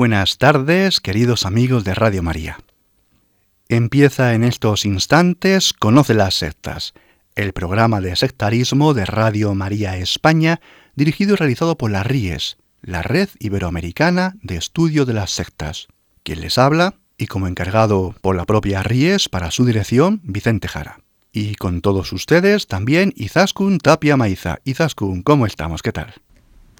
Buenas tardes, queridos amigos de Radio María. Empieza en estos instantes Conoce las sectas, el programa de sectarismo de Radio María España, dirigido y realizado por la RIES, la Red Iberoamericana de Estudio de las Sectas. Quien les habla, y como encargado por la propia RIES para su dirección, Vicente Jara. Y con todos ustedes también Izaskun Tapia Maiza. Izaskun, ¿cómo estamos? ¿Qué tal?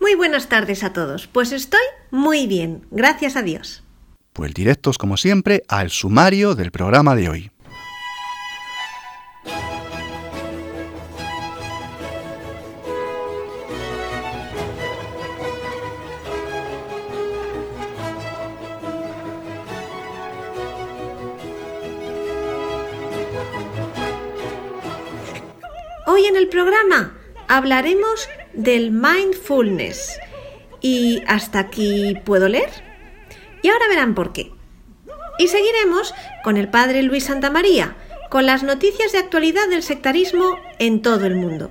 Muy buenas tardes a todos. Pues estoy muy bien, gracias a Dios. Pues directos como siempre al sumario del programa de hoy. Hoy en el programa hablaremos del mindfulness. ¿Y hasta aquí puedo leer? Y ahora verán por qué. Y seguiremos con el padre Luis Santamaría, con las noticias de actualidad del sectarismo en todo el mundo.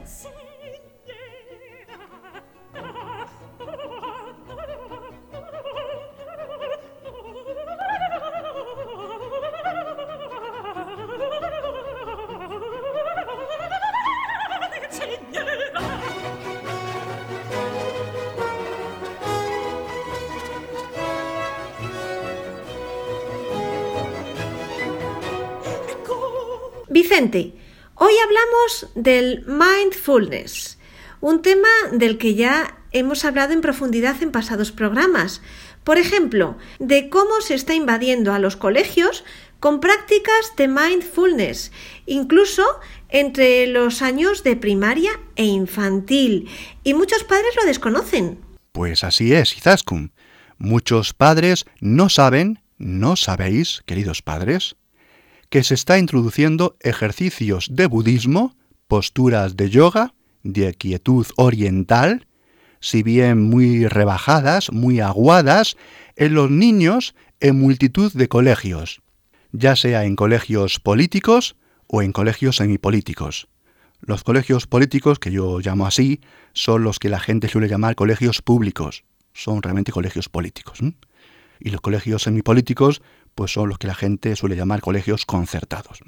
Vicente, hoy hablamos del mindfulness, un tema del que ya hemos hablado en profundidad en pasados programas. Por ejemplo, de cómo se está invadiendo a los colegios con prácticas de mindfulness, incluso entre los años de primaria e infantil. Y muchos padres lo desconocen. Pues así es, Izaskun. Muchos padres no saben, no sabéis, queridos padres, que se está introduciendo ejercicios de budismo, posturas de yoga, de quietud oriental, si bien muy rebajadas, muy aguadas, en los niños en multitud de colegios, ya sea en colegios políticos o en colegios semipolíticos. Los colegios políticos, que yo llamo así, son los que la gente suele llamar colegios públicos, son realmente colegios políticos. Y los colegios semipolíticos pues son los que la gente suele llamar colegios concertados.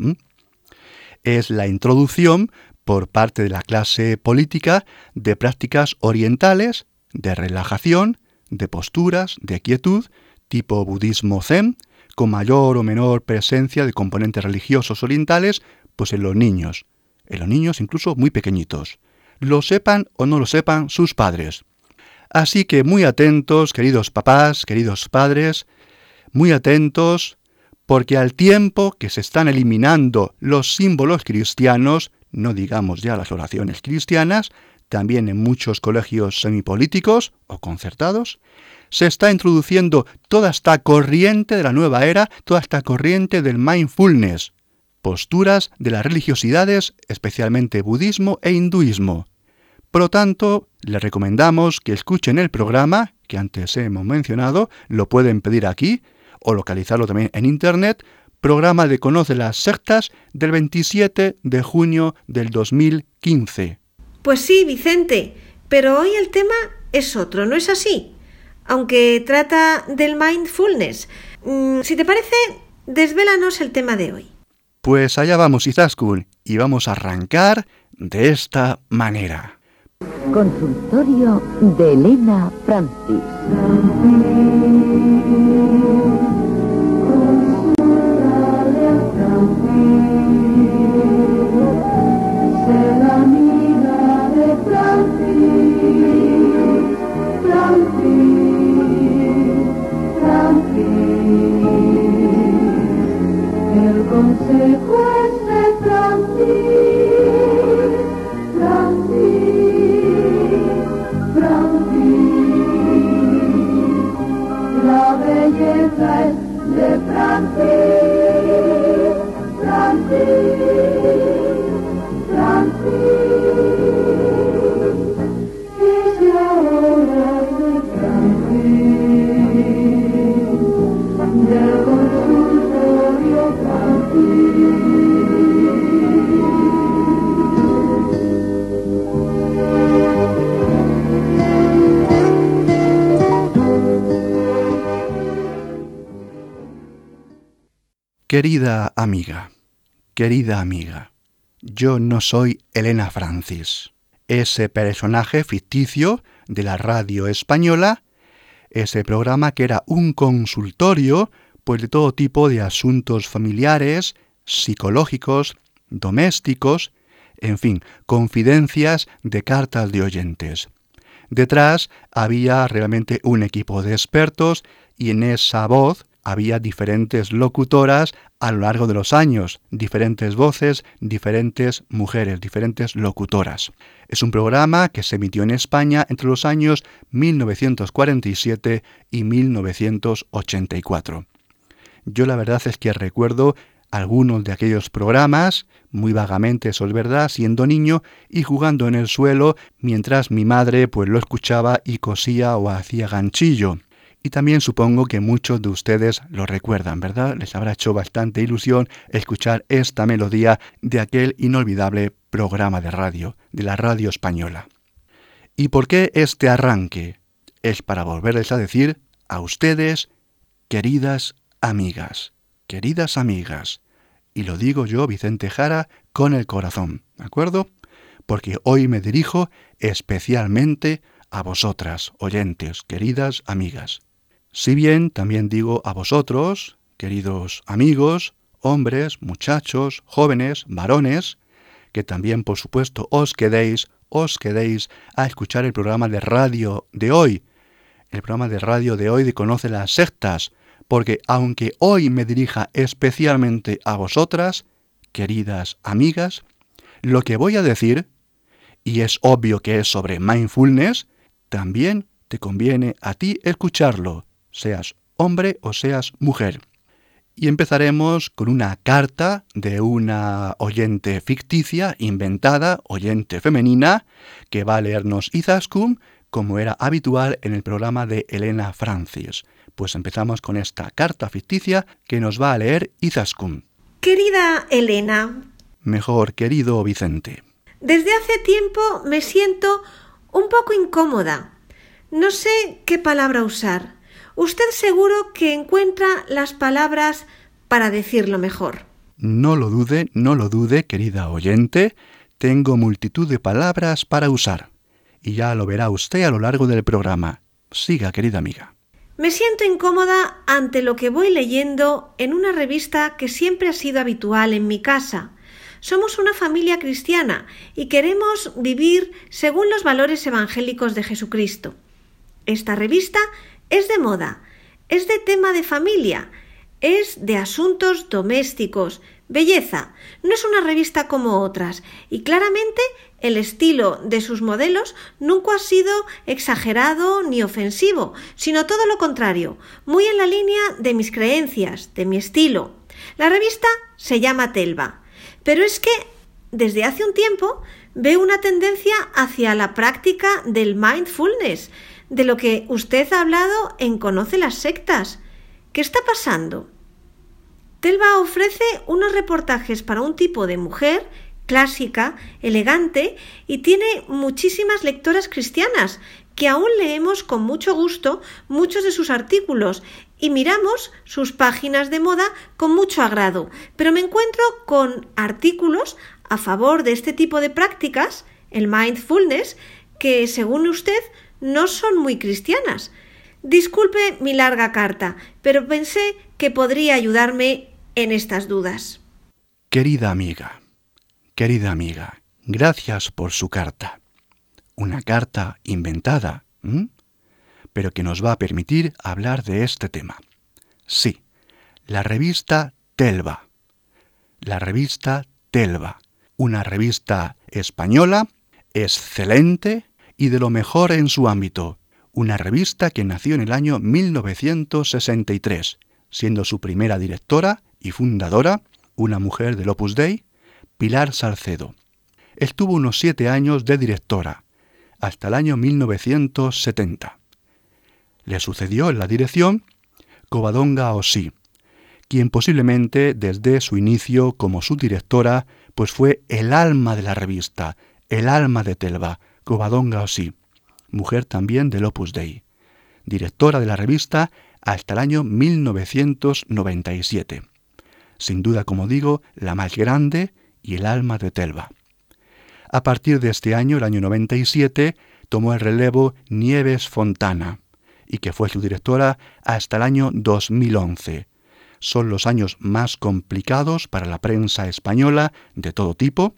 Es la introducción por parte de la clase política de prácticas orientales, de relajación, de posturas, de quietud, tipo budismo zen, con mayor o menor presencia de componentes religiosos orientales, pues en los niños, en los niños incluso muy pequeñitos, lo sepan o no lo sepan sus padres. Así que muy atentos, queridos papás, queridos padres, muy atentos, porque al tiempo que se están eliminando los símbolos cristianos, no digamos ya las oraciones cristianas, también en muchos colegios semipolíticos o concertados, se está introduciendo toda esta corriente de la nueva era, toda esta corriente del mindfulness, posturas de las religiosidades, especialmente budismo e hinduismo. Por lo tanto, les recomendamos que escuchen el programa que antes hemos mencionado, lo pueden pedir aquí, o localizarlo también en Internet, programa de Conoce las Sectas del 27 de junio del 2015. Pues sí, Vicente, pero hoy el tema es otro, ¿no es así? Aunque trata del mindfulness. Mm, si te parece, desvélanos el tema de hoy. Pues allá vamos, Izaskun, y vamos a arrancar de esta manera. Consultorio de Elena Francis. Querida amiga, querida amiga, yo no soy Elena Francis, ese personaje ficticio de la radio española, ese programa que era un consultorio pues de todo tipo de asuntos familiares, psicológicos, domésticos, en fin, confidencias de cartas de oyentes. Detrás había realmente un equipo de expertos y en esa voz había diferentes locutoras a lo largo de los años, diferentes voces, diferentes mujeres, diferentes locutoras. Es un programa que se emitió en España entre los años 1947 y 1984. Yo la verdad es que recuerdo algunos de aquellos programas, muy vagamente, eso es verdad, siendo niño y jugando en el suelo mientras mi madre pues lo escuchaba y cosía o hacía ganchillo. Y también supongo que muchos de ustedes lo recuerdan, ¿verdad? Les habrá hecho bastante ilusión escuchar esta melodía de aquel inolvidable programa de radio, de la radio española. ¿Y por qué este arranque? Es para volverles a decir a ustedes, queridas amigas, queridas amigas, y lo digo yo, Vicente Jara, con el corazón, ¿de acuerdo? Porque hoy me dirijo especialmente a vosotras, oyentes, queridas amigas. Si bien también digo a vosotros, queridos amigos, hombres, muchachos, jóvenes, varones, que también por supuesto os quedéis, os quedéis a escuchar el programa de radio de hoy, el programa de radio de hoy de Conoce las Sectas, porque aunque hoy me dirija especialmente a vosotras, queridas amigas, lo que voy a decir, y es obvio que es sobre mindfulness, también te conviene a ti escucharlo, seas hombre o seas mujer. Y empezaremos con una carta de una oyente ficticia, inventada, oyente femenina, que va a leernos Izaskun, como era habitual en el programa de Elena Francis. Pues empezamos con esta carta ficticia que nos va a leer Izaskun. Querida Elena. Mejor, querido Vicente. Desde hace tiempo me siento un poco incómoda. No sé qué palabra usar. Usted seguro que encuentra las palabras para decirlo mejor. No lo dude, no lo dude, querida oyente. Tengo multitud de palabras para usar. Y ya lo verá usted a lo largo del programa. Siga, querida amiga. Me siento incómoda ante lo que voy leyendo en una revista que siempre ha sido habitual en mi casa. Somos una familia cristiana y queremos vivir según los valores evangélicos de Jesucristo. Esta revista es de moda, es de tema de familia, es de asuntos domésticos, belleza. No es una revista como otras y claramente el estilo de sus modelos nunca ha sido exagerado ni ofensivo, sino todo lo contrario, muy en la línea de mis creencias, de mi estilo. La revista se llama Telva, pero es que desde hace un tiempo veo una tendencia hacia la práctica del mindfulness, de lo que usted ha hablado en Conoce las sectas. ¿Qué está pasando? Telva ofrece unos reportajes para un tipo de mujer clásica, elegante y tiene muchísimas lectoras cristianas que aún leemos con mucho gusto muchos de sus artículos y miramos sus páginas de moda con mucho agrado, pero me encuentro con artículos a favor de este tipo de prácticas, el mindfulness, que según usted no son muy cristianas. Disculpe mi larga carta, pero pensé que podría ayudarme en estas dudas. Querida amiga, querida amiga, gracias por su carta. Una carta inventada, pero que nos va a permitir hablar de este tema. Sí, la revista Telva. La revista Telva, una revista española excelente y de lo mejor en su ámbito, una revista que nació en el año 1963, siendo su primera directora y fundadora una mujer del Opus Dei, Pilar Salcedo. Estuvo unos siete años de directora, hasta el año 1970. Le sucedió en la dirección Covadonga Osí, quien posiblemente desde su inicio como su directora, pues fue el alma de la revista, el alma de Telva, Covadonga Osí, mujer también del Opus Dei, directora de la revista hasta el año 1997. sin duda, como digo, la más grande y el alma de Telva. A partir de este año, el año 97, tomó el relevo Nieves Fontana, y que fue su directora hasta el año 2011. Son los años más complicados para la prensa española de todo tipo,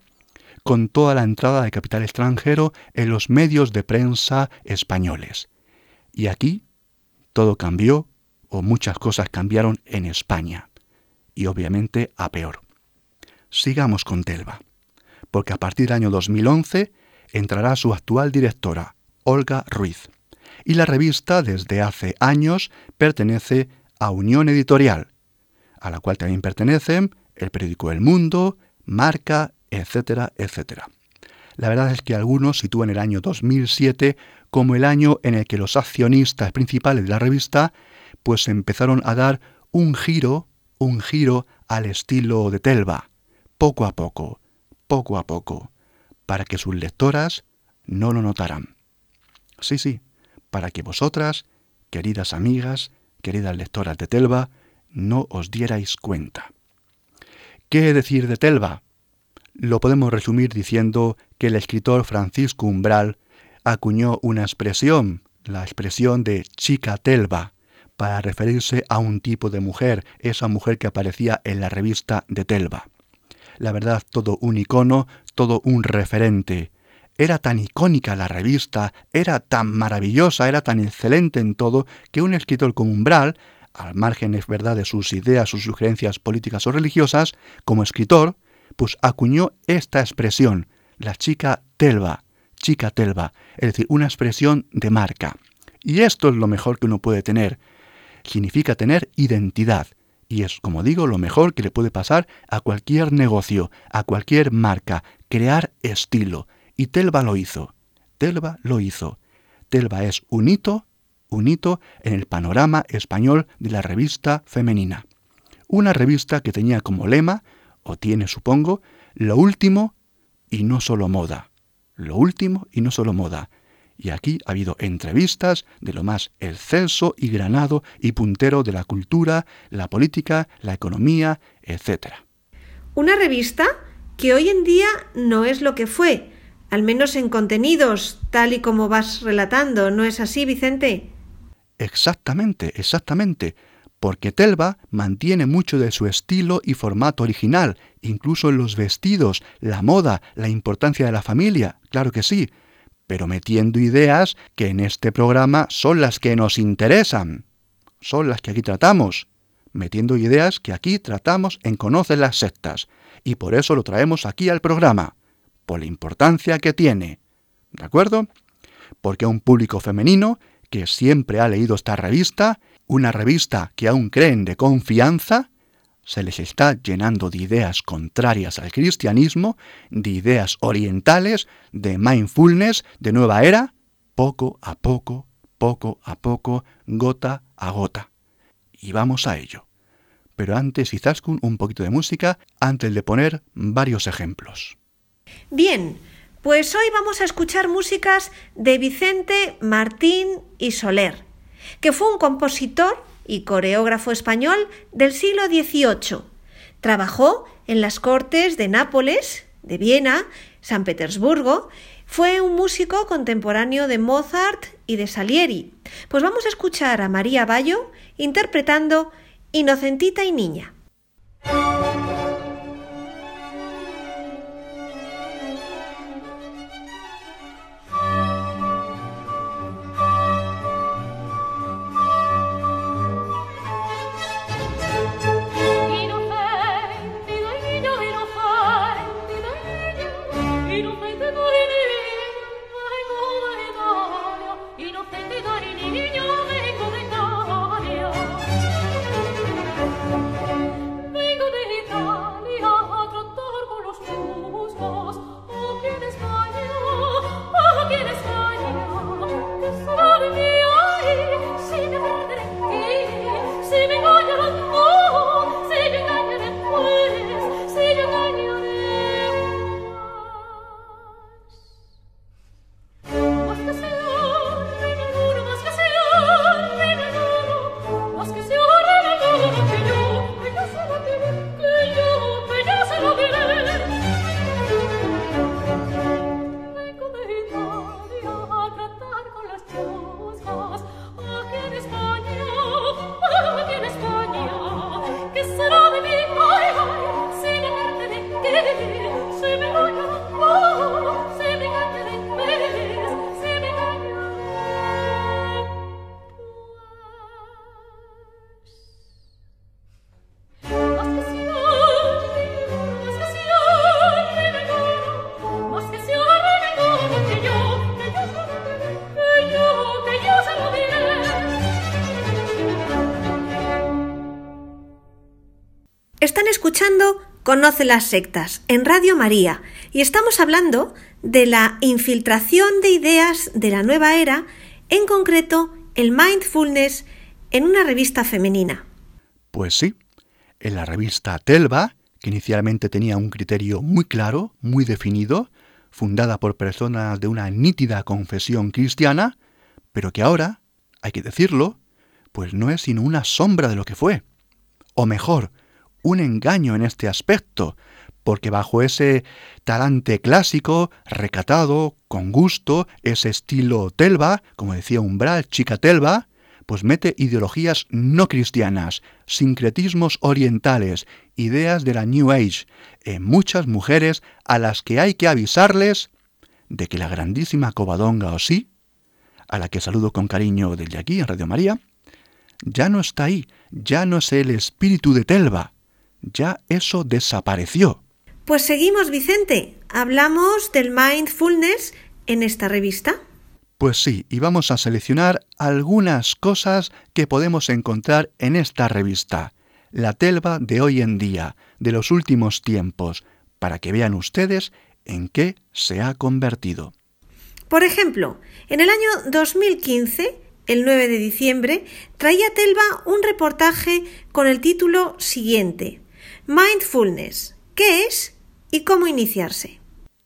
con toda la entrada de capital extranjero en los medios de prensa españoles. Y aquí todo cambió, o muchas cosas cambiaron en España, y obviamente a peor. Sigamos con Telva, porque a partir del año 2011 entrará su actual directora, Olga Ruiz, y la revista desde hace años pertenece a Unión Editorial, a la cual también pertenecen el periódico El Mundo, Marca, etcétera, etcétera. La verdad es que algunos sitúan el año 2007 como el año en el que los accionistas principales de la revista pues empezaron a dar un giro, un giro al estilo de Telva, poco a poco, poco a poco, para que sus lectoras no lo notaran. Sí, sí, para que vosotras, queridas amigas, queridas lectoras de Telva, no os dierais cuenta. ¿Qué decir de Telva? Lo podemos resumir diciendo que el escritor Francisco Umbral acuñó una expresión, la expresión de chica telva, para referirse a un tipo de mujer, esa mujer que aparecía en la revista de Telva. La verdad, todo un icono, todo un referente. Era tan icónica la revista, era tan maravillosa, era tan excelente en todo, que un escritor como Umbral, al margen es verdad de sus ideas, sus sugerencias políticas o religiosas, como escritor, pues acuñó esta expresión, la chica Telva, chica Telva, es decir, una expresión de marca. Y esto es lo mejor que uno puede tener. Significa tener identidad. Y es, como digo, lo mejor que le puede pasar a cualquier negocio, a cualquier marca, crear estilo. Y Telva lo hizo. Telva lo hizo. Telva es un hito, un hito en el panorama español de la revista femenina. Una revista que tenía como lema, o tiene supongo, lo último y no solo moda lo último y no solo moda. Y aquí ha habido entrevistas de lo más excelso y granado y puntero de la cultura, la política, la economía, etc. Una revista que hoy en día no es lo que fue, al menos en contenidos, tal y como vas relatando, ¿no es así, Vicente? Exactamente, exactamente porque Telva mantiene mucho de su estilo y formato original, incluso en los vestidos, la moda, la importancia de la familia, claro que sí, pero metiendo ideas que en este programa son las que nos interesan, son las que aquí tratamos, metiendo ideas que aquí tratamos en Conoce las sectas, y por eso lo traemos aquí al programa, por la importancia que tiene, ¿de acuerdo? Porque a un público femenino que siempre ha leído esta revista, una revista que aún creen de confianza, se les está llenando de ideas contrarias al cristianismo, de ideas orientales, de mindfulness, de nueva era, poco a poco, poco a poco, gota a gota. Y vamos a ello. Pero antes, Izaskun, un poquito de música, antes de poner varios ejemplos. Bien, pues hoy vamos a escuchar músicas de Vicente Martín y Soler que fue un compositor y coreógrafo español del siglo XVIII. Trabajó en las cortes de Nápoles, de Viena, San Petersburgo. Fue un músico contemporáneo de Mozart y de Salieri. Pues vamos a escuchar a María Bayo interpretando Inocentita y Niña. Conoce las sectas en Radio María y estamos hablando de la infiltración de ideas de la nueva era, en concreto el mindfulness, en una revista femenina. Pues sí, en la revista Telva, que inicialmente tenía un criterio muy claro, muy definido, fundada por personas de una nítida confesión cristiana, pero que ahora, hay que decirlo, pues no es sino una sombra de lo que fue. O mejor, un engaño en este aspecto, porque bajo ese talante clásico, recatado, con gusto, ese estilo telva, como decía Umbral, chica telva, pues mete ideologías no cristianas, sincretismos orientales, ideas de la New Age, en muchas mujeres a las que hay que avisarles de que la grandísima Covadonga o sí, a la que saludo con cariño desde aquí en Radio María, ya no está ahí, ya no es el espíritu de Telva, ya eso desapareció. Pues seguimos, Vicente. Hablamos del mindfulness en esta revista. Pues sí, y vamos a seleccionar algunas cosas que podemos encontrar en esta revista, la Telva de hoy en día, de los últimos tiempos, para que vean ustedes en qué se ha convertido. Por ejemplo, en el año 2015, el 9 de diciembre, traía Telva un reportaje con el título siguiente, Mindfulness, ¿qué es y cómo iniciarse?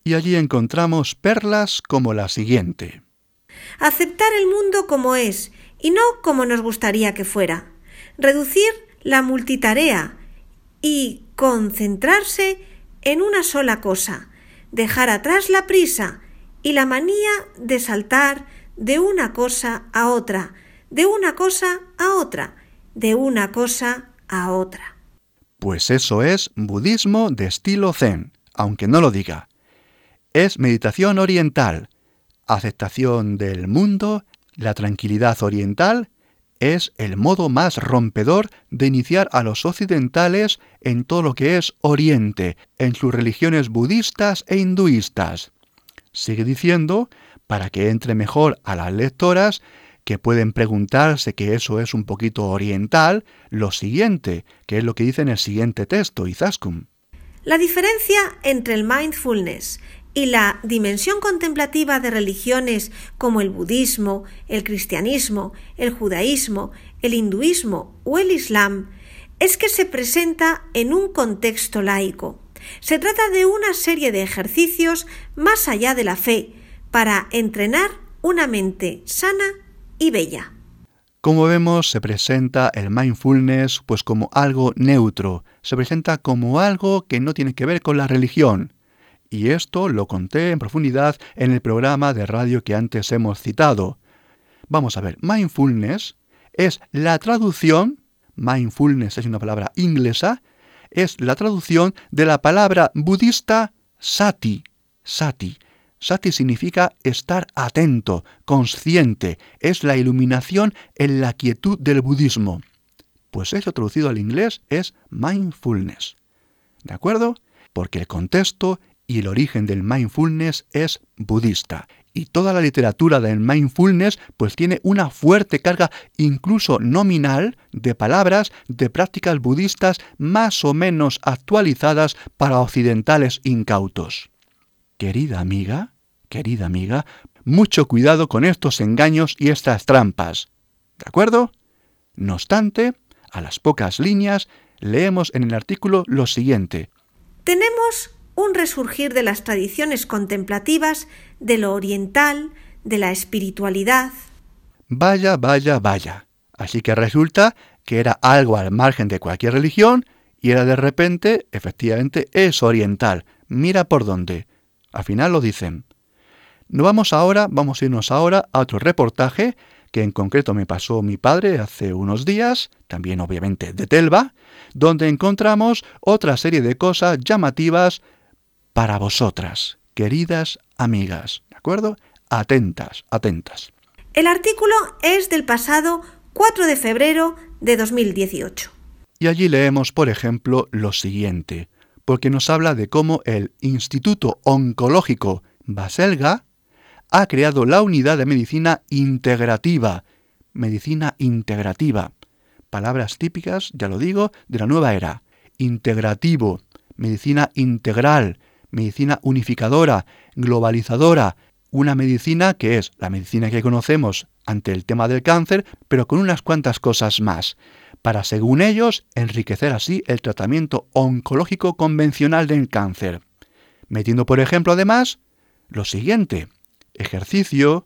Y allí encontramos perlas como la siguiente. Aceptar el mundo como es y no como nos gustaría que fuera. Reducir la multitarea y concentrarse en una sola cosa. Dejar atrás la prisa y la manía de saltar de una cosa a otra, de una cosa a otra, de una cosa a otra. Pues eso es budismo de estilo zen, aunque no lo diga. Es meditación oriental, aceptación del mundo, la tranquilidad oriental, es el modo más rompedor de iniciar a los occidentales en todo lo que es Oriente, en sus religiones budistas e hinduistas. Sigue diciendo, para que entre mejor a las lectoras, que pueden preguntarse que eso es un poquito oriental, lo siguiente, que es lo que dice en el siguiente texto, Izaskun. La diferencia entre el mindfulness y la dimensión contemplativa de religiones como el budismo, el cristianismo, el judaísmo, el hinduismo o el islam es que se presenta en un contexto laico. Se trata de una serie de ejercicios más allá de la fe para entrenar una mente sana y bella. Como vemos, se presenta el mindfulness pues como algo neutro, se presenta como algo que no tiene que ver con la religión. Y esto lo conté en profundidad en el programa de radio que antes hemos citado. Vamos a ver, mindfulness es la traducción, mindfulness es una palabra inglesa, es la traducción de la palabra budista sati, sati, Sati significa estar atento, consciente, es la iluminación en la quietud del budismo. Pues eso traducido al inglés es mindfulness. ¿De acuerdo? Porque el contexto y el origen del mindfulness es budista. Y toda la literatura del mindfulness pues tiene una fuerte carga incluso nominal de palabras de prácticas budistas más o menos actualizadas para occidentales incautos. Querida amiga, querida amiga, mucho cuidado con estos engaños y estas trampas. ¿De acuerdo? No obstante, a las pocas líneas, leemos en el artículo lo siguiente. Tenemos un resurgir de las tradiciones contemplativas, de lo oriental, de la espiritualidad. Vaya, vaya, vaya. Así que resulta que era algo al margen de cualquier religión y era de repente, efectivamente, es oriental. Mira por dónde. Al final lo dicen. No vamos ahora, vamos a irnos ahora a otro reportaje que en concreto me pasó mi padre hace unos días, también obviamente de Telva, donde encontramos otra serie de cosas llamativas para vosotras, queridas amigas, ¿de acuerdo? Atentas, atentas. El artículo es del pasado 4 de febrero de 2018. Y allí leemos, por ejemplo, lo siguiente porque nos habla de cómo el Instituto Oncológico Baselga ha creado la unidad de medicina integrativa. Medicina integrativa. Palabras típicas, ya lo digo, de la nueva era. integrativo, medicina integral, medicina unificadora, globalizadora, una medicina que es la medicina que conocemos ante el tema del cáncer, pero con unas cuantas cosas más, para, según ellos, enriquecer así el tratamiento oncológico convencional del cáncer, metiendo, por ejemplo, además, lo siguiente, ejercicio,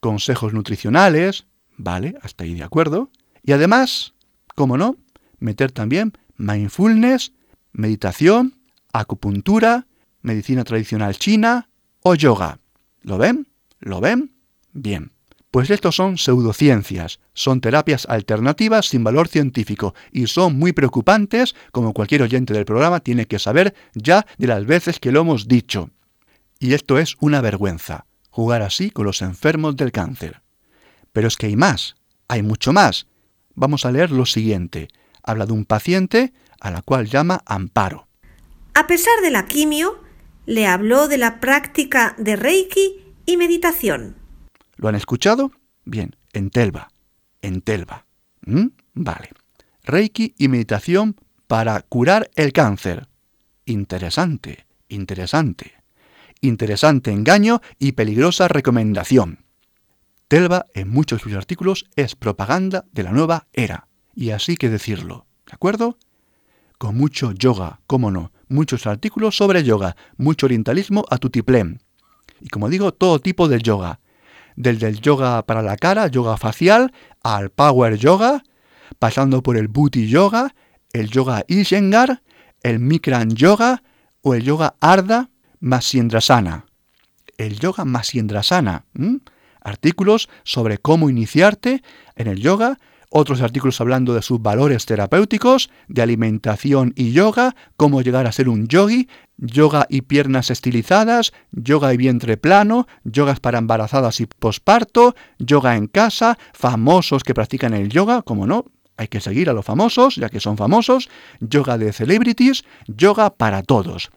consejos nutricionales, vale, hasta ahí de acuerdo, y además, cómo no, meter también mindfulness, meditación, acupuntura, medicina tradicional china o yoga. ¿Lo ven? ¿Lo ven? Bien. Pues estos son pseudociencias, son terapias alternativas sin valor científico y son muy preocupantes, como cualquier oyente del programa tiene que saber ya de las veces que lo hemos dicho. Y esto es una vergüenza, jugar así con los enfermos del cáncer. Pero es que hay más, hay mucho más. Vamos a leer lo siguiente. Habla de un paciente a la cual llama Amparo. A pesar de la quimio, le habló de la práctica de Reiki y meditación. ¿Lo han escuchado? Bien, en Telva. En Telva. ¿Mm? Vale. Reiki y meditación para curar el cáncer. Interesante, interesante. Interesante engaño y peligrosa recomendación. Telva en muchos de sus artículos es propaganda de la nueva era. Y así que decirlo. ¿De acuerdo? Con mucho yoga, cómo no, muchos artículos sobre yoga, mucho orientalismo a tutiplén. Y como digo, todo tipo de yoga del del yoga para la cara, yoga facial, al power yoga, pasando por el booty yoga, el yoga Iyengar, el Mikran yoga o el yoga Arda Masyendrasana. El yoga Masyendrasana. Artículos sobre cómo iniciarte en el yoga otros artículos hablando de sus valores terapéuticos, de alimentación y yoga, cómo llegar a ser un yogi, yoga y piernas estilizadas, yoga y vientre plano, yogas para embarazadas y posparto, yoga en casa, famosos que practican el yoga, como no, hay que seguir a los famosos, ya que son famosos, yoga de celebrities, yoga para todos.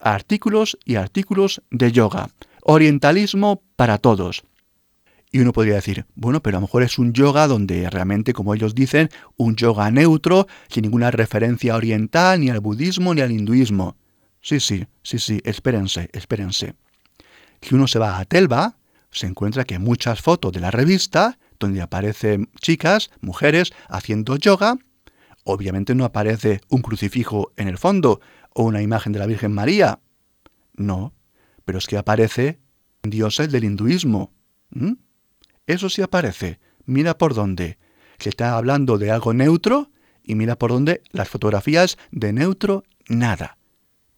Artículos y artículos de yoga. Orientalismo para todos. Y uno podría decir, bueno, pero a lo mejor es un yoga donde realmente, como ellos dicen, un yoga neutro, sin ninguna referencia oriental, ni al budismo, ni al hinduismo. Sí, sí, sí, sí, espérense, espérense. Si uno se va a Telva, se encuentra que muchas fotos de la revista, donde aparecen chicas, mujeres, haciendo yoga, obviamente no aparece un crucifijo en el fondo o una imagen de la Virgen María. No, pero es que aparece dioses del hinduismo. Eso sí aparece. Mira por dónde. Se está hablando de algo neutro y mira por dónde las fotografías de neutro nada.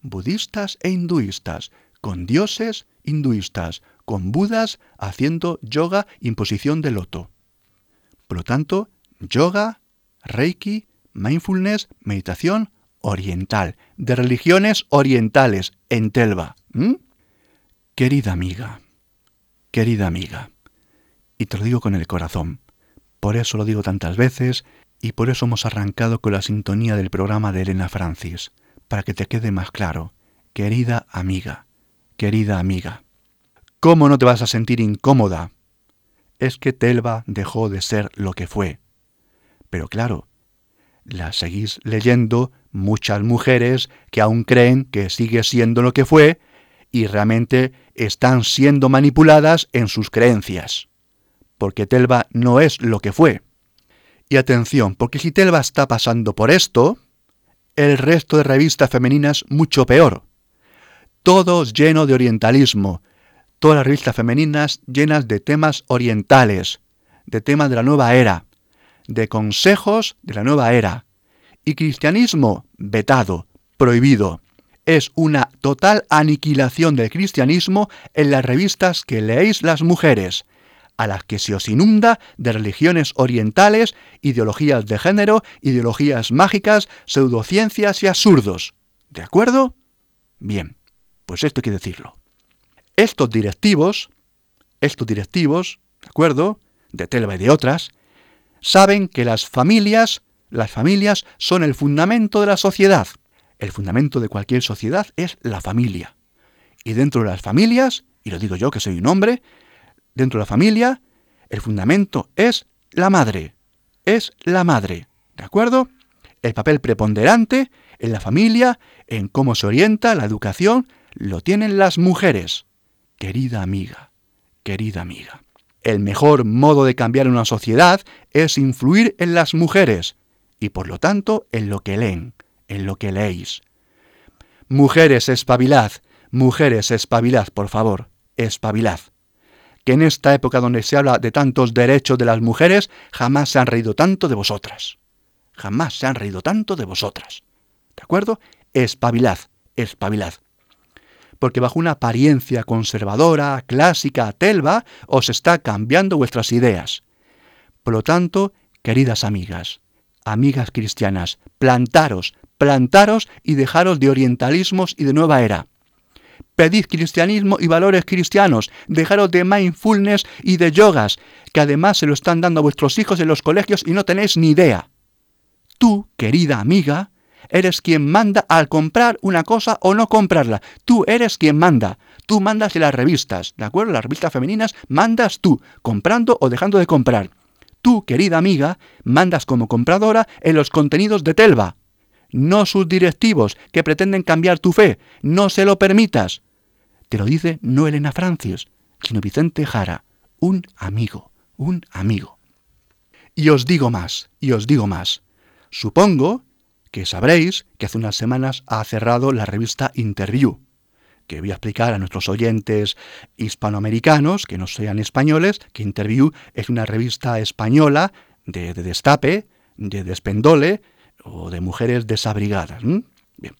Budistas e hinduistas, con dioses hinduistas, con budas haciendo yoga imposición de loto. Por lo tanto, yoga, reiki, mindfulness, meditación oriental, de religiones orientales en Telva. Querida amiga, querida amiga, y te lo digo con el corazón. Por eso lo digo tantas veces y por eso hemos arrancado con la sintonía del programa de Elena Francis, para que te quede más claro. Querida amiga, querida amiga, ¿cómo no te vas a sentir incómoda? Es que Telva dejó de ser lo que fue. Pero claro, la seguís leyendo muchas mujeres que aún creen que sigue siendo lo que fue y realmente están siendo manipuladas en sus creencias porque Telva no es lo que fue. Y atención, porque si Telva está pasando por esto, el resto de revistas femeninas mucho peor. Todos lleno de orientalismo, todas las revistas femeninas llenas de temas orientales, de temas de la nueva era, de consejos de la nueva era. Y cristianismo vetado, prohibido. Es una total aniquilación del cristianismo en las revistas que leéis las mujeres a las que se os inunda de religiones orientales, ideologías de género, ideologías mágicas, pseudociencias y absurdos. ¿De acuerdo? Bien, pues esto hay que decirlo. Estos directivos, estos directivos, ¿de acuerdo? De Telva y de otras, saben que las familias, las familias son el fundamento de la sociedad. El fundamento de cualquier sociedad es la familia. Y dentro de las familias, y lo digo yo que soy un hombre, dentro de la familia, el fundamento es la madre. Es la madre. ¿De acuerdo? El papel preponderante en la familia, en cómo se orienta la educación, lo tienen las mujeres. Querida amiga, querida amiga. El mejor modo de cambiar una sociedad es influir en las mujeres y por lo tanto en lo que leen, en lo que leéis. Mujeres, espabilad, mujeres, espabilad, por favor, espabilad. Que en esta época donde se habla de tantos derechos de las mujeres, jamás se han reído tanto de vosotras. Jamás se han reído tanto de vosotras. ¿De acuerdo? Espabilad, espabilad. Porque bajo una apariencia conservadora, clásica, telva, os está cambiando vuestras ideas. Por lo tanto, queridas amigas, amigas cristianas, plantaros, plantaros y dejaros de orientalismos y de nueva era. Pedid cristianismo y valores cristianos, dejaros de mindfulness y de yogas, que además se lo están dando a vuestros hijos en los colegios y no tenéis ni idea. Tú, querida amiga, eres quien manda al comprar una cosa o no comprarla. Tú eres quien manda. Tú mandas en las revistas, ¿de acuerdo? Las revistas femeninas mandas tú, comprando o dejando de comprar. Tú, querida amiga, mandas como compradora en los contenidos de Telva no sus directivos que pretenden cambiar tu fe. No se lo permitas. Te lo dice no Elena Francis, sino Vicente Jara, un amigo, un amigo. Y os digo más, y os digo más. Supongo que sabréis que hace unas semanas ha cerrado la revista Interview, que voy a explicar a nuestros oyentes hispanoamericanos, que no sean españoles, que Interview es una revista española de, de destape, de despendole, o de mujeres desabrigadas. Bien.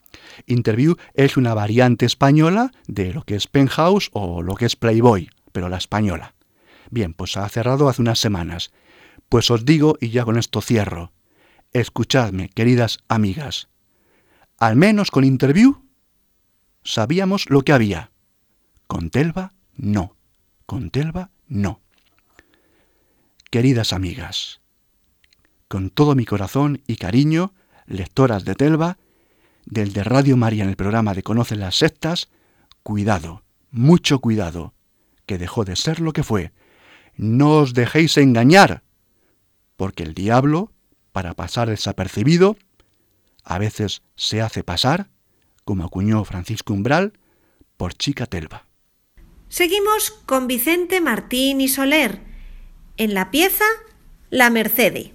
Interview es una variante española de lo que es Penthouse o lo que es Playboy, pero la española. Bien, pues ha cerrado hace unas semanas. Pues os digo, y ya con esto cierro, escuchadme, queridas amigas. Al menos con Interview sabíamos lo que había. Con Telva, no. Con Telva, no. Queridas amigas, con todo mi corazón y cariño, lectoras de Telva, del de Radio María en el programa de Conoce las sectas, cuidado, mucho cuidado, que dejó de ser lo que fue. No os dejéis engañar, porque el diablo, para pasar desapercibido, a veces se hace pasar, como acuñó Francisco Umbral, por chica Telva. Seguimos con Vicente Martín y Soler, en la pieza La Mercede.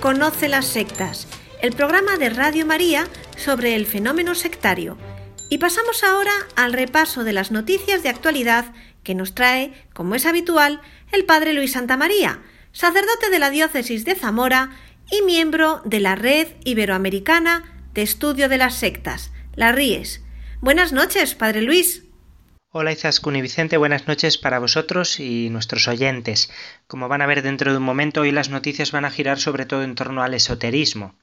Conoce las sectas, el programa de Radio María sobre el fenómeno sectario. Y pasamos ahora al repaso de las noticias de actualidad que nos trae, como es habitual, el Padre Luis Santa María, sacerdote de la diócesis de Zamora y miembro de la Red Iberoamericana de Estudio de las Sectas, la RIES. Buenas noches, Padre Luis. Hola Izaskun y Vicente, buenas noches para vosotros y nuestros oyentes. Como van a ver dentro de un momento, hoy las noticias van a girar sobre todo en torno al esoterismo.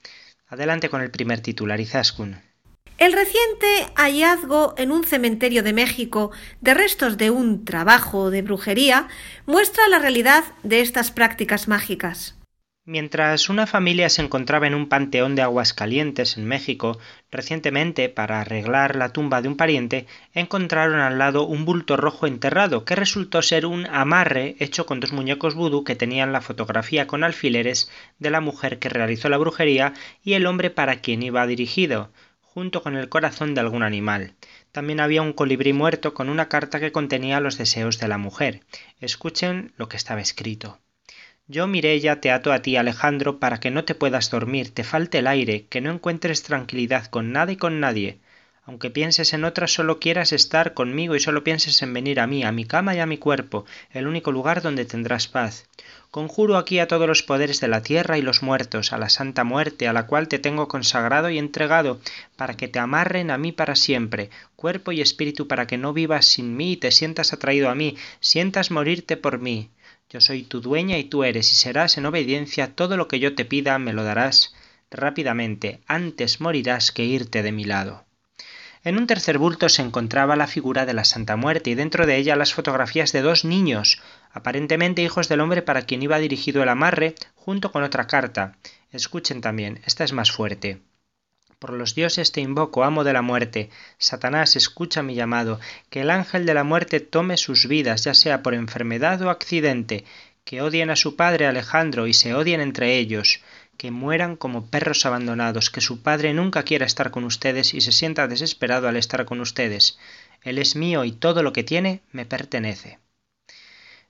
Adelante con el primer titular, Izaskun. El reciente hallazgo en un cementerio de México de restos de un trabajo de brujería muestra la realidad de estas prácticas mágicas. Mientras una familia se encontraba en un panteón de aguas calientes en México, recientemente, para arreglar la tumba de un pariente, encontraron al lado un bulto rojo enterrado, que resultó ser un amarre hecho con dos muñecos vudú que tenían la fotografía con alfileres de la mujer que realizó la brujería y el hombre para quien iba dirigido, junto con el corazón de algún animal. También había un colibrí muerto con una carta que contenía los deseos de la mujer. Escuchen lo que estaba escrito. Yo, Mirella, te ato a ti, Alejandro, para que no te puedas dormir, te falte el aire, que no encuentres tranquilidad con nada y con nadie. Aunque pienses en otra, solo quieras estar conmigo y solo pienses en venir a mí, a mi cama y a mi cuerpo, el único lugar donde tendrás paz. Conjuro aquí a todos los poderes de la tierra y los muertos, a la santa muerte, a la cual te tengo consagrado y entregado, para que te amarren a mí para siempre, cuerpo y espíritu, para que no vivas sin mí y te sientas atraído a mí, sientas morirte por mí. Yo soy tu dueña y tú eres, y serás en obediencia todo lo que yo te pida, me lo darás rápidamente, antes morirás que irte de mi lado. En un tercer bulto se encontraba la figura de la Santa Muerte y dentro de ella las fotografías de dos niños, aparentemente hijos del hombre para quien iba dirigido el amarre, junto con otra carta. Escuchen también, esta es más fuerte. Por los dioses te invoco, amo de la muerte. Satanás, escucha mi llamado, que el ángel de la muerte tome sus vidas, ya sea por enfermedad o accidente, que odien a su padre Alejandro y se odien entre ellos, que mueran como perros abandonados, que su padre nunca quiera estar con ustedes y se sienta desesperado al estar con ustedes. Él es mío y todo lo que tiene me pertenece.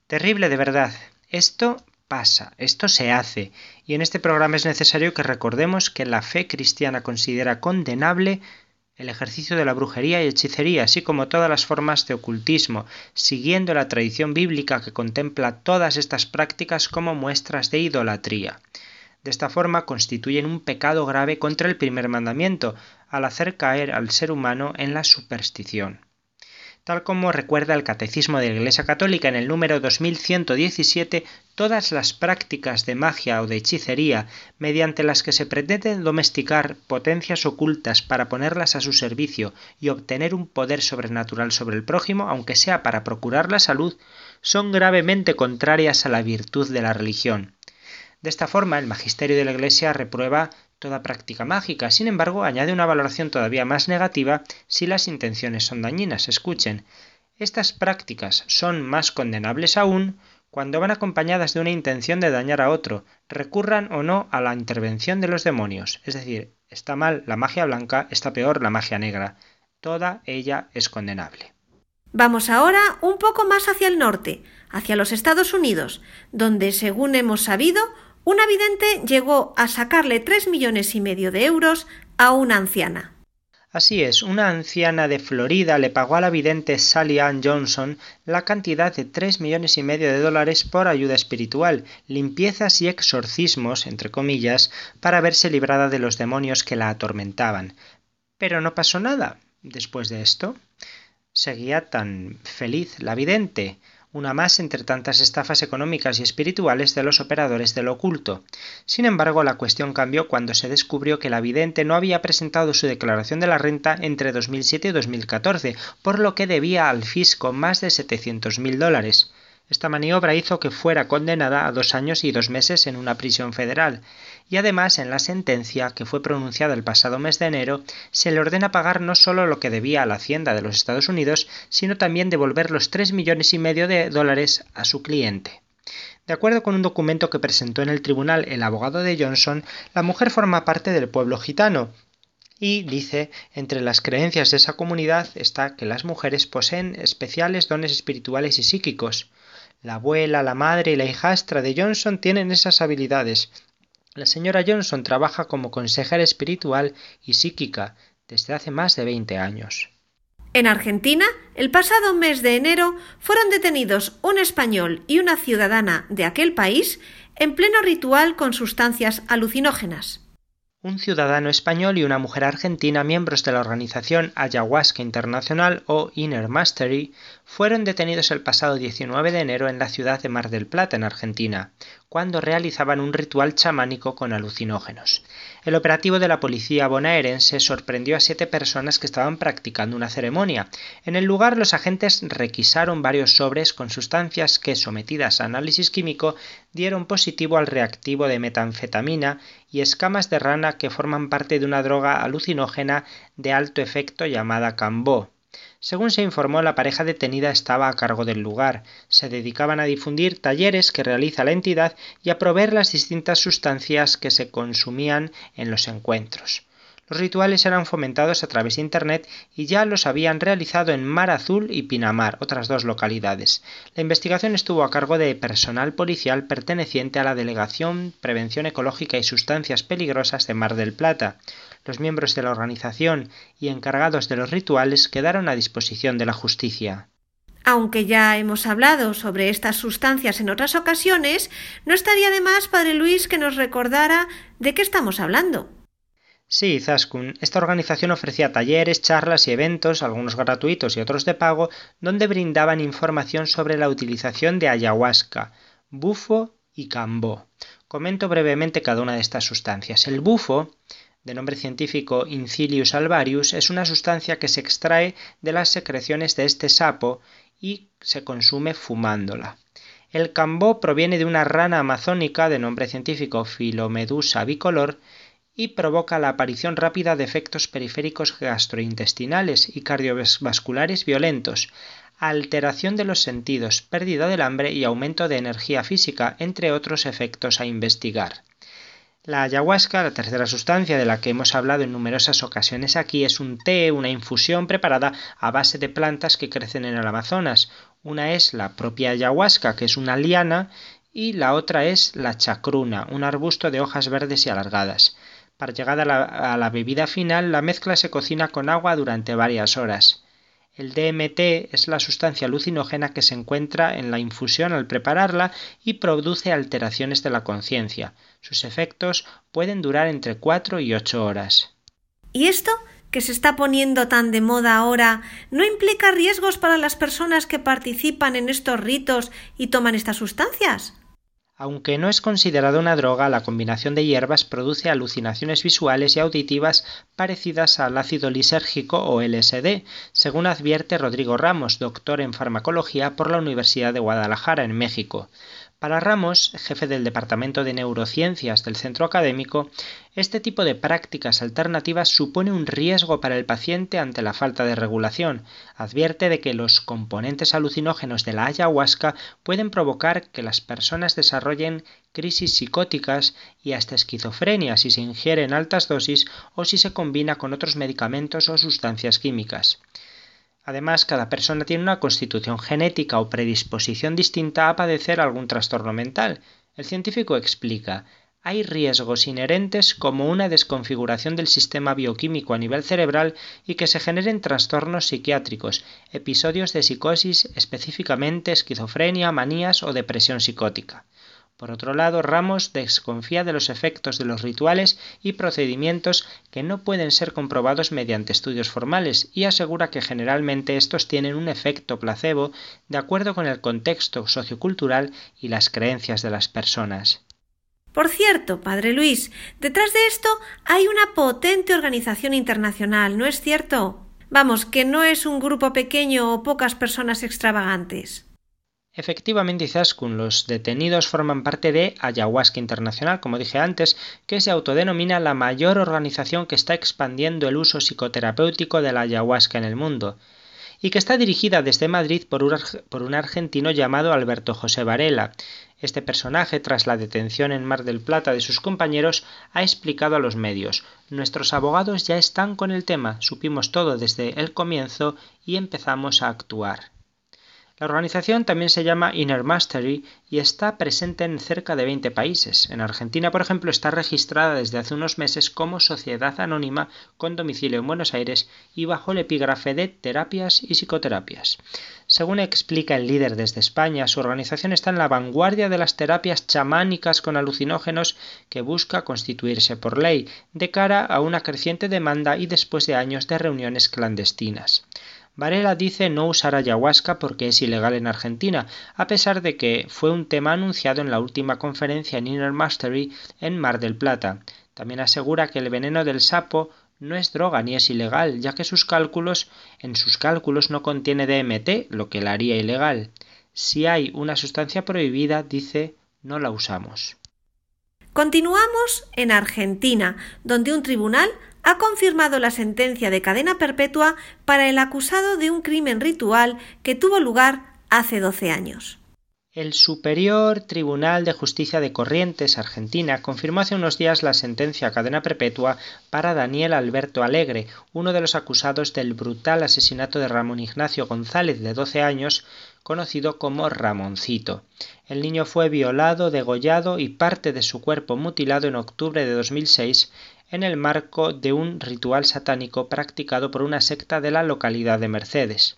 Terrible de verdad. Esto pasa, esto se hace, y en este programa es necesario que recordemos que la fe cristiana considera condenable el ejercicio de la brujería y hechicería, así como todas las formas de ocultismo, siguiendo la tradición bíblica que contempla todas estas prácticas como muestras de idolatría. De esta forma constituyen un pecado grave contra el primer mandamiento, al hacer caer al ser humano en la superstición tal como recuerda el Catecismo de la Iglesia Católica en el número 2117, todas las prácticas de magia o de hechicería mediante las que se pretenden domesticar potencias ocultas para ponerlas a su servicio y obtener un poder sobrenatural sobre el prójimo, aunque sea para procurar la salud, son gravemente contrarias a la virtud de la religión. De esta forma, el magisterio de la Iglesia reprueba toda práctica mágica. Sin embargo, añade una valoración todavía más negativa si las intenciones son dañinas. Escuchen, estas prácticas son más condenables aún cuando van acompañadas de una intención de dañar a otro, recurran o no a la intervención de los demonios. Es decir, está mal la magia blanca, está peor la magia negra. Toda ella es condenable. Vamos ahora un poco más hacia el norte, hacia los Estados Unidos, donde, según hemos sabido, una vidente llegó a sacarle tres millones y medio de euros a una anciana. Así es, una anciana de Florida le pagó a la vidente Sally Ann Johnson la cantidad de tres millones y medio de dólares por ayuda espiritual, limpiezas y exorcismos, entre comillas, para verse librada de los demonios que la atormentaban. Pero no pasó nada después de esto. Seguía tan feliz la vidente una más entre tantas estafas económicas y espirituales de los operadores del oculto. Sin embargo, la cuestión cambió cuando se descubrió que la vidente no había presentado su declaración de la renta entre 2007 y 2014, por lo que debía al fisco más de 700.000 dólares. Esta maniobra hizo que fuera condenada a dos años y dos meses en una prisión federal, y además en la sentencia que fue pronunciada el pasado mes de enero se le ordena pagar no solo lo que debía a la Hacienda de los Estados Unidos, sino también devolver los tres millones y medio de dólares a su cliente. De acuerdo con un documento que presentó en el tribunal el abogado de Johnson, la mujer forma parte del pueblo gitano, y dice, entre las creencias de esa comunidad está que las mujeres poseen especiales dones espirituales y psíquicos. La abuela, la madre y la hijastra de Johnson tienen esas habilidades. La señora Johnson trabaja como consejera espiritual y psíquica desde hace más de 20 años. En Argentina, el pasado mes de enero fueron detenidos un español y una ciudadana de aquel país en pleno ritual con sustancias alucinógenas. Un ciudadano español y una mujer argentina, miembros de la organización Ayahuasca Internacional o Inner Mastery, fueron detenidos el pasado 19 de enero en la ciudad de Mar del Plata, en Argentina, cuando realizaban un ritual chamánico con alucinógenos. El operativo de la policía bonaerense sorprendió a siete personas que estaban practicando una ceremonia. En el lugar los agentes requisaron varios sobres con sustancias que, sometidas a análisis químico, dieron positivo al reactivo de metanfetamina y escamas de rana que forman parte de una droga alucinógena de alto efecto llamada cambó. Según se informó, la pareja detenida estaba a cargo del lugar. Se dedicaban a difundir talleres que realiza la entidad y a proveer las distintas sustancias que se consumían en los encuentros. Los rituales eran fomentados a través de Internet y ya los habían realizado en Mar Azul y Pinamar, otras dos localidades. La investigación estuvo a cargo de personal policial perteneciente a la Delegación Prevención Ecológica y Sustancias Peligrosas de Mar del Plata. Los miembros de la organización y encargados de los rituales quedaron a disposición de la justicia. Aunque ya hemos hablado sobre estas sustancias en otras ocasiones, no estaría de más, Padre Luis, que nos recordara de qué estamos hablando. Sí, Zaskun. Esta organización ofrecía talleres, charlas y eventos, algunos gratuitos y otros de pago, donde brindaban información sobre la utilización de ayahuasca, bufo y cambó. Comento brevemente cada una de estas sustancias. El bufo de nombre científico Incilius alvarius, es una sustancia que se extrae de las secreciones de este sapo y se consume fumándola. El cambó proviene de una rana amazónica de nombre científico Filomedusa bicolor y provoca la aparición rápida de efectos periféricos gastrointestinales y cardiovasculares violentos, alteración de los sentidos, pérdida del hambre y aumento de energía física, entre otros efectos a investigar. La ayahuasca, la tercera sustancia de la que hemos hablado en numerosas ocasiones aquí, es un té, una infusión preparada a base de plantas que crecen en el Amazonas. Una es la propia ayahuasca, que es una liana, y la otra es la chacruna, un arbusto de hojas verdes y alargadas. Para llegar a la, bebida final, la mezcla se cocina con agua durante varias horas. El DMT es la sustancia alucinógena que se encuentra en la infusión al prepararla y produce alteraciones de la conciencia. Sus efectos pueden durar entre 4 y 8 horas. ¿Y esto, que se está poniendo tan de moda ahora, no implica riesgos para las personas que participan en estos ritos y toman estas sustancias? Aunque no es considerada una droga, la combinación de hierbas produce alucinaciones visuales y auditivas parecidas al ácido lisérgico o LSD, según advierte Rodrigo Ramos, doctor en farmacología por la Universidad de Guadalajara, en México. Para Ramos, jefe del Departamento de Neurociencias del centro académico, este tipo de prácticas alternativas supone un riesgo para el paciente ante la falta de regulación. Advierte de que los componentes alucinógenos de la ayahuasca pueden provocar que las personas desarrollen crisis psicóticas y hasta esquizofrenia si se ingiere en altas dosis o si se combina con otros medicamentos o sustancias químicas. Además, cada persona tiene una constitución genética o predisposición distinta a padecer algún trastorno mental. El científico explica, hay riesgos inherentes como una desconfiguración del sistema bioquímico a nivel cerebral y que se generen trastornos psiquiátricos, episodios de psicosis, específicamente esquizofrenia, manías o depresión psicótica. Por otro lado, Ramos desconfía de los efectos de los rituales y procedimientos que no pueden ser comprobados mediante estudios formales y asegura que generalmente estos tienen un efecto placebo de acuerdo con el contexto sociocultural y las creencias de las personas. Por cierto, Padre Luis, detrás de esto hay una potente organización internacional, ¿no es cierto? Vamos, que no es un grupo pequeño o pocas personas extravagantes. Efectivamente, Izaskun, los detenidos forman parte de Ayahuasca Internacional, como dije antes, que se autodenomina la mayor organización que está expandiendo el uso psicoterapéutico de la ayahuasca en el mundo, y que está dirigida desde Madrid por un, por un argentino llamado Alberto José Varela. Este personaje, tras la detención en Mar del Plata de sus compañeros, ha explicado a los medios Nuestros abogados ya están con el tema, supimos todo desde el comienzo y empezamos a actuar. La organización también se llama Inner Mastery y está presente en cerca de 20 países. En Argentina, por ejemplo, está registrada desde hace unos meses como sociedad anónima con domicilio en Buenos Aires y bajo el epígrafe de terapias y psicoterapias. Según explica el líder desde España, su organización está en la vanguardia de las terapias chamánicas con alucinógenos que busca constituirse por ley, de cara a una creciente demanda y después de años de reuniones clandestinas. Varela dice no usar ayahuasca porque es ilegal en Argentina, a pesar de que fue un tema anunciado en la última conferencia en Inner Mastery en Mar del Plata. También asegura que el veneno del sapo no es droga ni es ilegal, ya que sus cálculos, en sus cálculos no contiene DMT, lo que la haría ilegal. Si hay una sustancia prohibida, dice, no la usamos. Continuamos en Argentina, donde un tribunal ha confirmado la sentencia de cadena perpetua para el acusado de un crimen ritual que tuvo lugar hace 12 años. El Superior Tribunal de Justicia de Corrientes, Argentina, confirmó hace unos días la sentencia a cadena perpetua para Daniel Alberto Alegre, uno de los acusados del brutal asesinato de Ramón Ignacio González, de 12 años, conocido como Ramoncito. El niño fue violado, degollado y parte de su cuerpo mutilado en octubre de 2006 en el marco de un ritual satánico practicado por una secta de la localidad de Mercedes.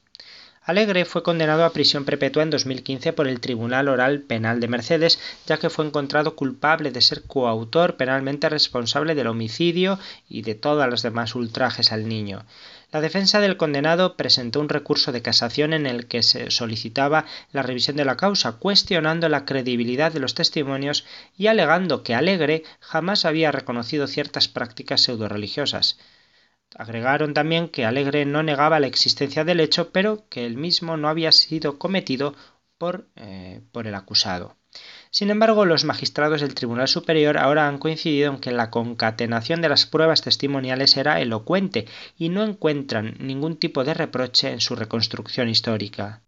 Alegre fue condenado a prisión perpetua en 2015 por el Tribunal Oral Penal de Mercedes, ya que fue encontrado culpable de ser coautor penalmente responsable del homicidio y de todos los demás ultrajes al niño. La defensa del condenado presentó un recurso de casación en el que se solicitaba la revisión de la causa, cuestionando la credibilidad de los testimonios y alegando que Alegre jamás había reconocido ciertas prácticas pseudo-religiosas. Agregaron también que Alegre no negaba la existencia del hecho, pero que el mismo no había sido cometido por, eh, por el acusado. Sin embargo, los magistrados del Tribunal Superior ahora han coincidido en que la concatenación de las pruebas testimoniales era elocuente y no encuentran ningún tipo de reproche en su reconstrucción histórica.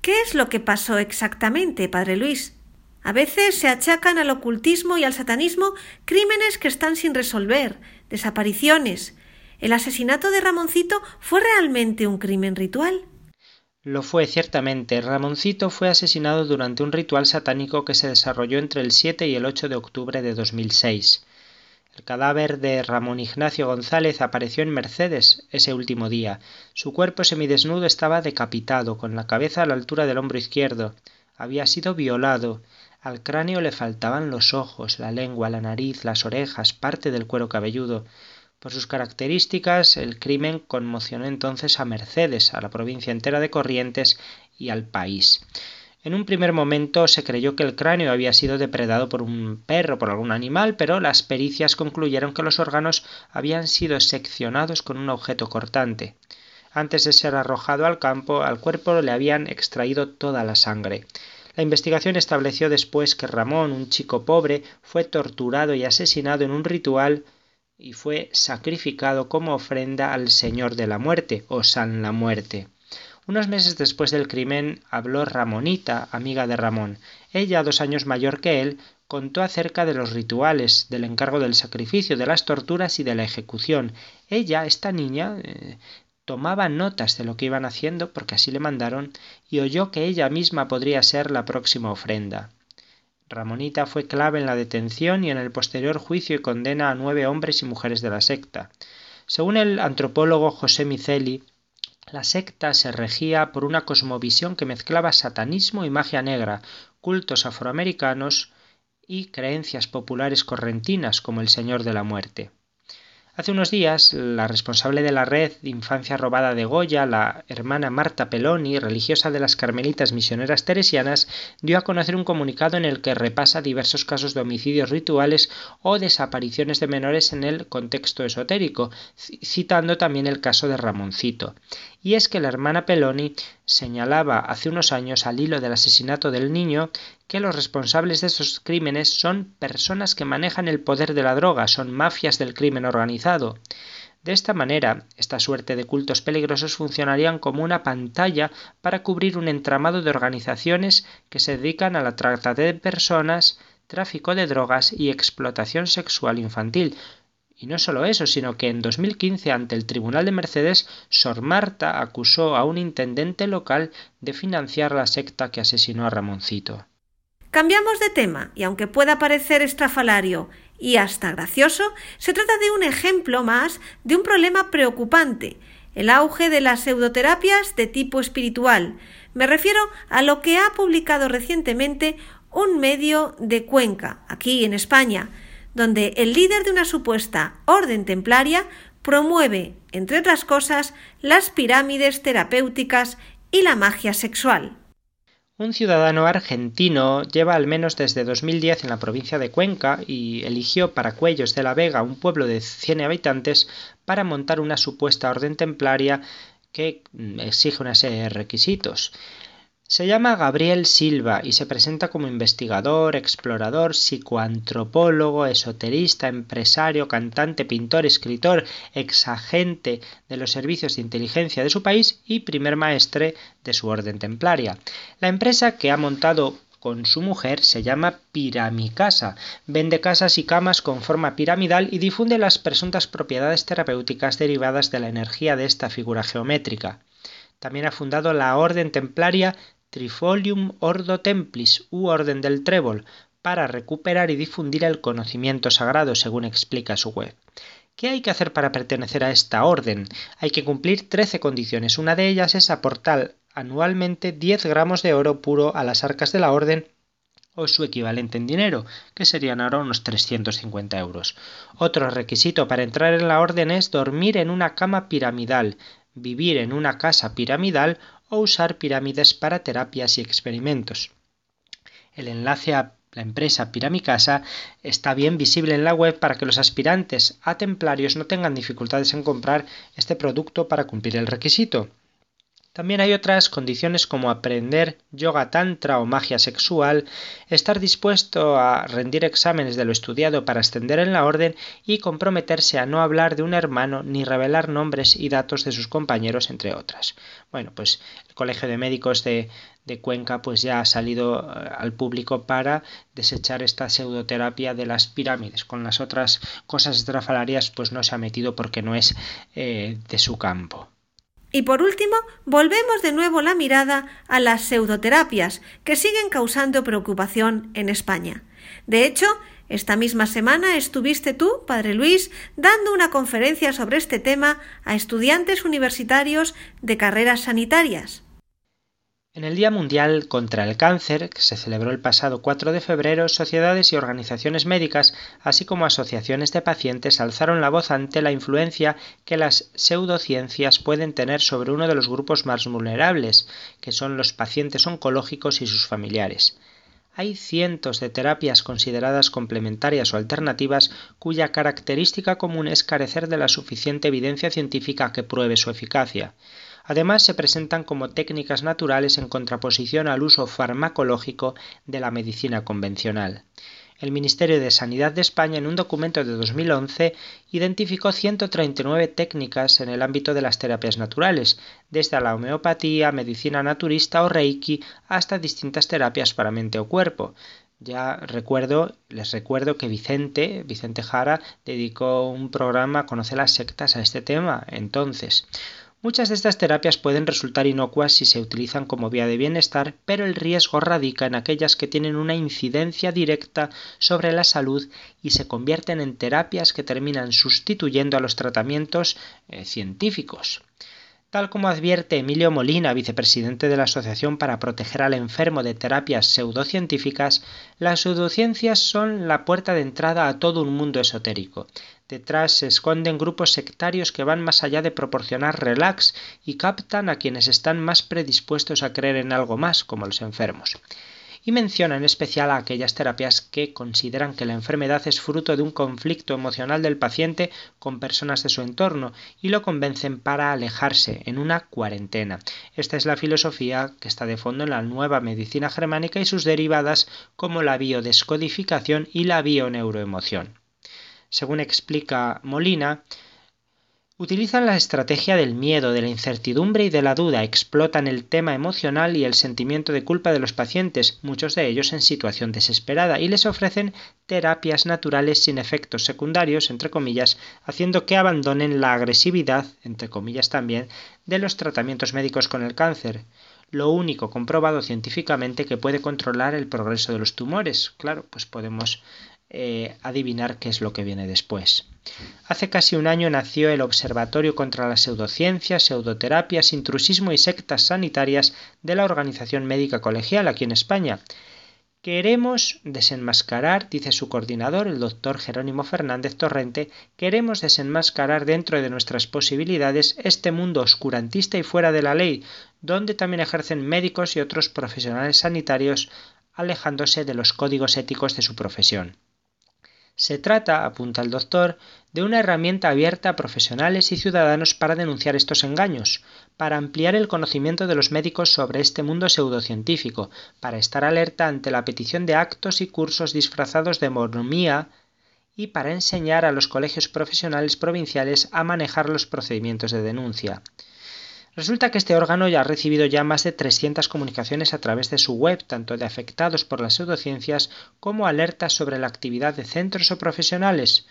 ¿Qué es lo que pasó exactamente, padre Luis? A veces se achacan al ocultismo y al satanismo crímenes que están sin resolver, desapariciones, ¿El asesinato de Ramoncito fue realmente un crimen ritual? Lo fue ciertamente. Ramoncito fue asesinado durante un ritual satánico que se desarrolló entre el 7 y el 8 de octubre de 2006. El cadáver de Ramón Ignacio González apareció en Mercedes ese último día. Su cuerpo semidesnudo estaba decapitado, con la cabeza a la altura del hombro izquierdo. Había sido violado. Al cráneo le faltaban los ojos, la lengua, la nariz, las orejas, parte del cuero cabelludo. Por sus características, el crimen conmocionó entonces a Mercedes, a la provincia entera de Corrientes y al país. En un primer momento se creyó que el cráneo había sido depredado por un perro, por algún animal, pero las pericias concluyeron que los órganos habían sido seccionados con un objeto cortante. Antes de ser arrojado al campo, al cuerpo le habían extraído toda la sangre. La investigación estableció después que Ramón, un chico pobre, fue torturado y asesinado en un ritual y fue sacrificado como ofrenda al Señor de la Muerte o San la Muerte. Unos meses después del crimen habló Ramonita, amiga de Ramón. Ella, dos años mayor que él, contó acerca de los rituales, del encargo del sacrificio, de las torturas y de la ejecución. Ella, esta niña, eh, tomaba notas de lo que iban haciendo, porque así le mandaron, y oyó que ella misma podría ser la próxima ofrenda. Ramonita fue clave en la detención y en el posterior juicio y condena a nueve hombres y mujeres de la secta. Según el antropólogo José Miceli, la secta se regía por una cosmovisión que mezclaba satanismo y magia negra, cultos afroamericanos y creencias populares correntinas como el Señor de la Muerte. Hace unos días, la responsable de la red Infancia Robada de Goya, la hermana Marta Peloni, religiosa de las Carmelitas Misioneras Teresianas, dio a conocer un comunicado en el que repasa diversos casos de homicidios rituales o desapariciones de menores en el contexto esotérico, citando también el caso de Ramoncito. Y es que la hermana Peloni señalaba hace unos años al hilo del asesinato del niño que los responsables de esos crímenes son personas que manejan el poder de la droga, son mafias del crimen organizado. De esta manera, esta suerte de cultos peligrosos funcionarían como una pantalla para cubrir un entramado de organizaciones que se dedican a la trata de personas, tráfico de drogas y explotación sexual infantil, y no solo eso, sino que en 2015 ante el Tribunal de Mercedes, Sor Marta acusó a un intendente local de financiar la secta que asesinó a Ramoncito. Cambiamos de tema, y aunque pueda parecer estrafalario y hasta gracioso, se trata de un ejemplo más de un problema preocupante, el auge de las pseudoterapias de tipo espiritual, Me refiero a lo que ha publicado recientemente un medio de Cuenca, aquí en España, donde el líder de una supuesta orden templaria promueve, entre otras cosas, las pirámides terapéuticas y la magia sexual. Un ciudadano argentino lleva al menos desde 2010 en la provincia de Cuenca y eligió para Cuellos de la Vega, un pueblo de 100 habitantes, para montar una supuesta orden templaria que exige una serie de requisitos. Se llama Gabriel Silva y se presenta como investigador, explorador, psicoantropólogo, esoterista, empresario, cantante, pintor, escritor, exagente de los servicios de inteligencia de su país y primer maestre de su orden templaria. La empresa que ha montado con su mujer se llama Piramicasa. Vende casas y camas con forma piramidal y difunde las presuntas propiedades terapéuticas derivadas de la energía de esta figura geométrica. También ha fundado la Orden Templaria Trifolium Ordo Templis u Orden del Trébol para recuperar y difundir el conocimiento sagrado, según explica su web. ¿Qué hay que hacer para pertenecer a esta orden? Hay que cumplir 13 condiciones. Una de ellas es aportar anualmente 10 gramos de oro puro a las arcas de la orden o su equivalente en dinero, que serían ahora unos 350 euros. Otro requisito para entrar en la orden es dormir en una cama piramidal, vivir en una casa piramidal o usar pirámides para terapias y experimentos. El enlace a la empresa Piramicasa está bien visible en la web para que los aspirantes a templarios no tengan dificultades en comprar este producto para cumplir el requisito. También hay otras condiciones como aprender yoga tantra o magia sexual, estar dispuesto a rendir exámenes de lo estudiado para ascender en la orden y comprometerse a no hablar de un hermano ni revelar nombres y datos de sus compañeros, entre otras. Bueno, pues el Colegio de Médicos de, de Cuenca pues ya ha salido eh, al público para desechar esta pseudoterapia de las pirámides. Con las otras cosas estrafalarias pues no se ha metido porque no es eh, de su campo. Y por último, volvemos de nuevo la mirada a las pseudoterapias, que siguen causando preocupación en España. De hecho, esta misma semana estuviste tú, Padre Luis, dando una conferencia sobre este tema a estudiantes universitarios de carreras sanitarias. En el Día Mundial contra el Cáncer, que se celebró el pasado 4 de febrero, sociedades y organizaciones médicas, así como asociaciones de pacientes, alzaron la voz ante la influencia que las pseudociencias pueden tener sobre uno de los grupos más vulnerables, que son los pacientes oncológicos y sus familiares. Hay cientos de terapias consideradas complementarias o alternativas cuya característica común es carecer de la suficiente evidencia científica que pruebe su eficacia. Además, se presentan como técnicas naturales en contraposición al uso farmacológico de la medicina convencional. El Ministerio de Sanidad de España, en un documento de 2011, identificó 139 técnicas en el ámbito de las terapias naturales, desde la homeopatía, medicina naturista o reiki, hasta distintas terapias para mente o cuerpo. Ya recuerdo, les recuerdo que Vicente, Vicente Jara, dedicó un programa a las sectas a este tema. Entonces, Muchas de estas terapias pueden resultar inocuas si se utilizan como vía de bienestar, pero el riesgo radica en aquellas que tienen una incidencia directa sobre la salud y se convierten en terapias que terminan sustituyendo a los tratamientos eh, científicos. Tal como advierte Emilio Molina, vicepresidente de la Asociación para Proteger al Enfermo de Terapias Pseudocientíficas, las pseudociencias son la puerta de entrada a todo un mundo esotérico. Detrás se esconden grupos sectarios que van más allá de proporcionar relax y captan a quienes están más predispuestos a creer en algo más, como los enfermos y menciona en especial a aquellas terapias que consideran que la enfermedad es fruto de un conflicto emocional del paciente con personas de su entorno y lo convencen para alejarse en una cuarentena. Esta es la filosofía que está de fondo en la nueva medicina germánica y sus derivadas como la biodescodificación y la bioneuroemoción. Según explica Molina, Utilizan la estrategia del miedo, de la incertidumbre y de la duda, explotan el tema emocional y el sentimiento de culpa de los pacientes, muchos de ellos en situación desesperada, y les ofrecen terapias naturales sin efectos secundarios, entre comillas, haciendo que abandonen la agresividad, entre comillas también, de los tratamientos médicos con el cáncer lo único comprobado científicamente que puede controlar el progreso de los tumores. Claro, pues podemos eh, adivinar qué es lo que viene después. Hace casi un año nació el Observatorio contra las Pseudociencias, Pseudoterapias, Intrusismo y Sectas Sanitarias de la Organización Médica Colegial aquí en España. Queremos desenmascarar, dice su coordinador, el doctor Jerónimo Fernández Torrente, queremos desenmascarar dentro de nuestras posibilidades este mundo oscurantista y fuera de la ley, donde también ejercen médicos y otros profesionales sanitarios alejándose de los códigos éticos de su profesión. Se trata, apunta el doctor, de una herramienta abierta a profesionales y ciudadanos para denunciar estos engaños, para ampliar el conocimiento de los médicos sobre este mundo pseudocientífico, para estar alerta ante la petición de actos y cursos disfrazados de monomía y para enseñar a los colegios profesionales provinciales a manejar los procedimientos de denuncia. Resulta que este órgano ya ha recibido ya más de 300 comunicaciones a través de su web, tanto de afectados por las pseudociencias como alertas sobre la actividad de centros o profesionales,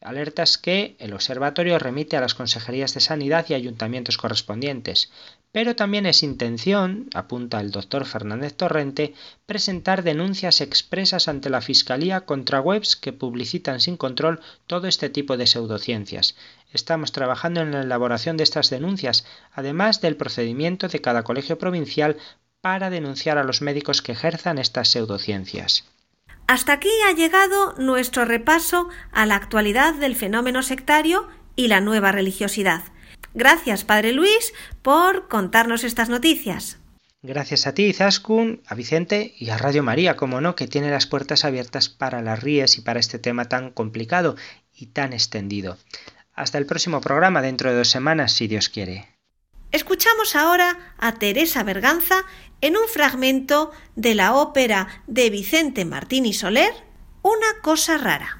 alertas que el observatorio remite a las consejerías de sanidad y ayuntamientos correspondientes. Pero también es intención, apunta el doctor Fernández Torrente, presentar denuncias expresas ante la Fiscalía contra webs que publicitan sin control todo este tipo de pseudociencias. Estamos trabajando en la elaboración de estas denuncias, además del procedimiento de cada colegio provincial para denunciar a los médicos que ejerzan estas pseudociencias. Hasta aquí ha llegado nuestro repaso a la actualidad del fenómeno sectario y la nueva religiosidad. Gracias, Padre Luis, por contarnos estas noticias. Gracias a ti, Zaskun, a Vicente y a Radio María, como no, que tiene las puertas abiertas para las ríes y para este tema tan complicado y tan extendido. Hasta el próximo programa dentro de dos semanas, si Dios quiere. Escuchamos ahora a Teresa Berganza en un fragmento de la ópera de Vicente Martín y Soler, Una cosa rara.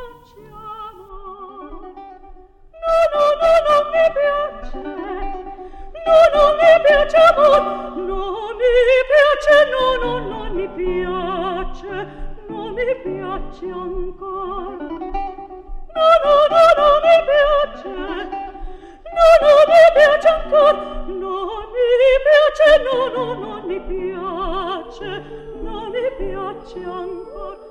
Non mi piace. Non mi piace ancora.